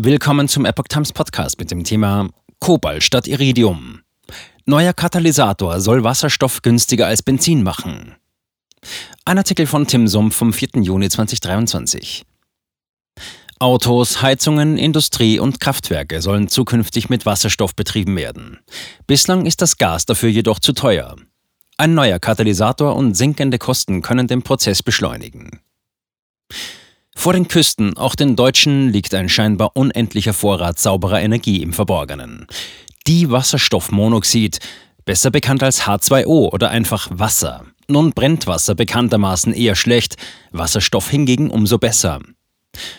Willkommen zum Epoch Times Podcast mit dem Thema Kobalt statt Iridium. Neuer Katalysator soll Wasserstoff günstiger als Benzin machen. Ein Artikel von Tim Sumpf vom 4. Juni 2023. Autos, Heizungen, Industrie und Kraftwerke sollen zukünftig mit Wasserstoff betrieben werden. Bislang ist das Gas dafür jedoch zu teuer. Ein neuer Katalysator und sinkende Kosten können den Prozess beschleunigen. Vor den Küsten, auch den Deutschen, liegt ein scheinbar unendlicher Vorrat sauberer Energie im Verborgenen. Die Wasserstoffmonoxid, besser bekannt als H2O oder einfach Wasser. Nun brennt Wasser bekanntermaßen eher schlecht, Wasserstoff hingegen umso besser.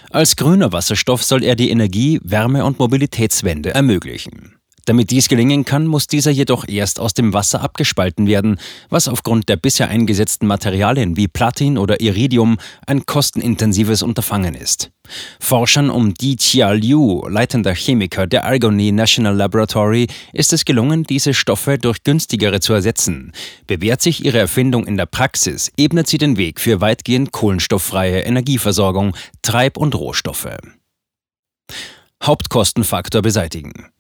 Als grüner Wasserstoff soll er die Energie-, Wärme- und Mobilitätswende ermöglichen. Damit dies gelingen kann, muss dieser jedoch erst aus dem Wasser abgespalten werden, was aufgrund der bisher eingesetzten Materialien wie Platin oder Iridium ein kostenintensives Unterfangen ist. Forschern um Di Chia Liu, leitender Chemiker der Argonne National Laboratory, ist es gelungen, diese Stoffe durch günstigere zu ersetzen. Bewährt sich ihre Erfindung in der Praxis, ebnet sie den Weg für weitgehend kohlenstofffreie Energieversorgung, Treib- und Rohstoffe. Hauptkostenfaktor beseitigen.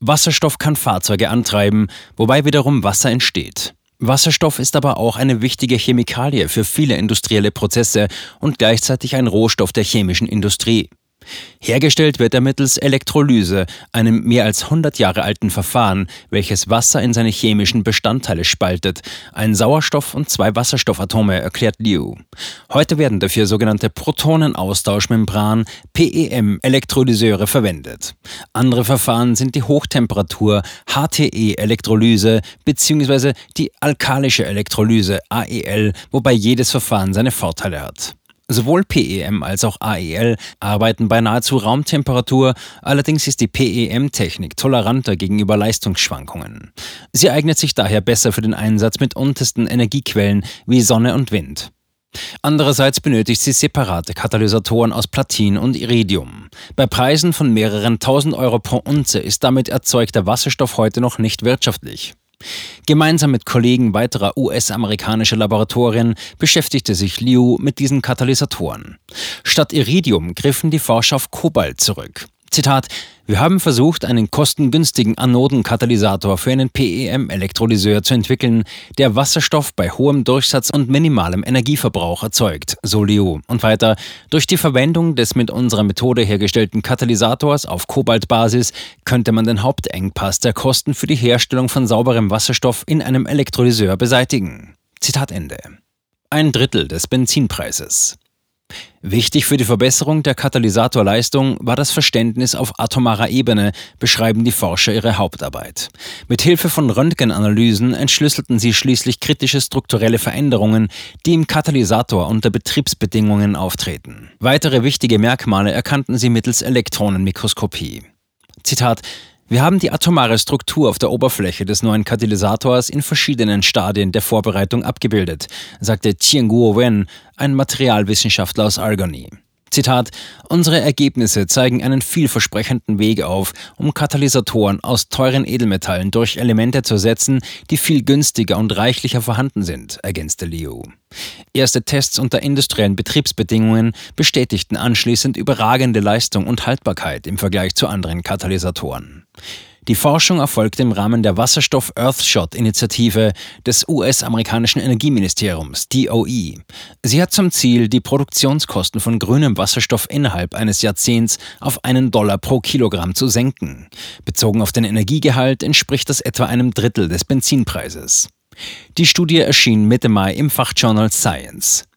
Wasserstoff kann Fahrzeuge antreiben, wobei wiederum Wasser entsteht. Wasserstoff ist aber auch eine wichtige Chemikalie für viele industrielle Prozesse und gleichzeitig ein Rohstoff der chemischen Industrie. Hergestellt wird er mittels Elektrolyse, einem mehr als 100 Jahre alten Verfahren, welches Wasser in seine chemischen Bestandteile spaltet. Ein Sauerstoff und zwei Wasserstoffatome, erklärt Liu. Heute werden dafür sogenannte Protonenaustauschmembran, PEM-Elektrolyseure verwendet. Andere Verfahren sind die Hochtemperatur, HTE-Elektrolyse bzw. die alkalische Elektrolyse, AEL, wobei jedes Verfahren seine Vorteile hat. Sowohl PEM als auch AEL arbeiten bei nahezu Raumtemperatur, allerdings ist die PEM-Technik toleranter gegenüber Leistungsschwankungen. Sie eignet sich daher besser für den Einsatz mit untersten Energiequellen wie Sonne und Wind. Andererseits benötigt sie separate Katalysatoren aus Platin und Iridium. Bei Preisen von mehreren tausend Euro pro Unze ist damit erzeugter Wasserstoff heute noch nicht wirtschaftlich. Gemeinsam mit Kollegen weiterer US-amerikanischer Laboratorien beschäftigte sich Liu mit diesen Katalysatoren. Statt Iridium griffen die Forscher auf Kobalt zurück. Zitat, wir haben versucht, einen kostengünstigen Anodenkatalysator für einen PEM-Elektrolyseur zu entwickeln, der Wasserstoff bei hohem Durchsatz und minimalem Energieverbrauch erzeugt, so Liu. Und weiter, durch die Verwendung des mit unserer Methode hergestellten Katalysators auf Kobaltbasis könnte man den Hauptengpass der Kosten für die Herstellung von sauberem Wasserstoff in einem Elektrolyseur beseitigen. Zitat Ende. Ein Drittel des Benzinpreises. Wichtig für die Verbesserung der Katalysatorleistung war das Verständnis auf atomarer Ebene, beschreiben die Forscher ihre Hauptarbeit. Mit Hilfe von Röntgenanalysen entschlüsselten sie schließlich kritische strukturelle Veränderungen, die im Katalysator unter Betriebsbedingungen auftreten. Weitere wichtige Merkmale erkannten sie mittels Elektronenmikroskopie. Zitat wir haben die atomare Struktur auf der Oberfläche des neuen Katalysators in verschiedenen Stadien der Vorbereitung abgebildet, sagte Tianguo Wen, ein Materialwissenschaftler aus Argonne. Zitat, unsere Ergebnisse zeigen einen vielversprechenden Weg auf, um Katalysatoren aus teuren Edelmetallen durch Elemente zu ersetzen, die viel günstiger und reichlicher vorhanden sind, ergänzte Liu. Erste Tests unter industriellen Betriebsbedingungen bestätigten anschließend überragende Leistung und Haltbarkeit im Vergleich zu anderen Katalysatoren. Die Forschung erfolgte im Rahmen der Wasserstoff Earthshot-Initiative des US-amerikanischen Energieministeriums, DOE. Sie hat zum Ziel, die Produktionskosten von grünem Wasserstoff innerhalb eines Jahrzehnts auf einen Dollar pro Kilogramm zu senken. Bezogen auf den Energiegehalt entspricht das etwa einem Drittel des Benzinpreises. Die Studie erschien Mitte Mai im Fachjournal Science.